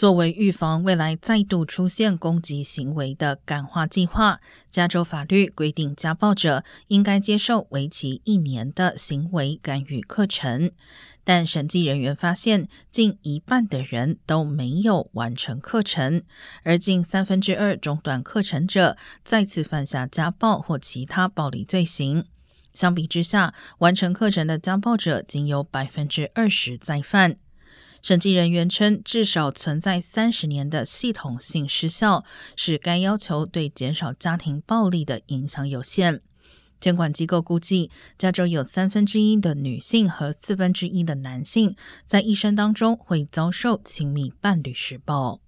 作为预防未来再度出现攻击行为的感化计划，加州法律规定家暴者应该接受为期一年的行为干预课程。但审计人员发现，近一半的人都没有完成课程，而近三分之二中断课程者再次犯下家暴或其他暴力罪行。相比之下，完成课程的家暴者仅有百分之二十再犯。审计人员称，至少存在三十年的系统性失效，使该要求对减少家庭暴力的影响有限。监管机构估计，加州有三分之一的女性和四分之一的男性在一生当中会遭受亲密伴侣施暴。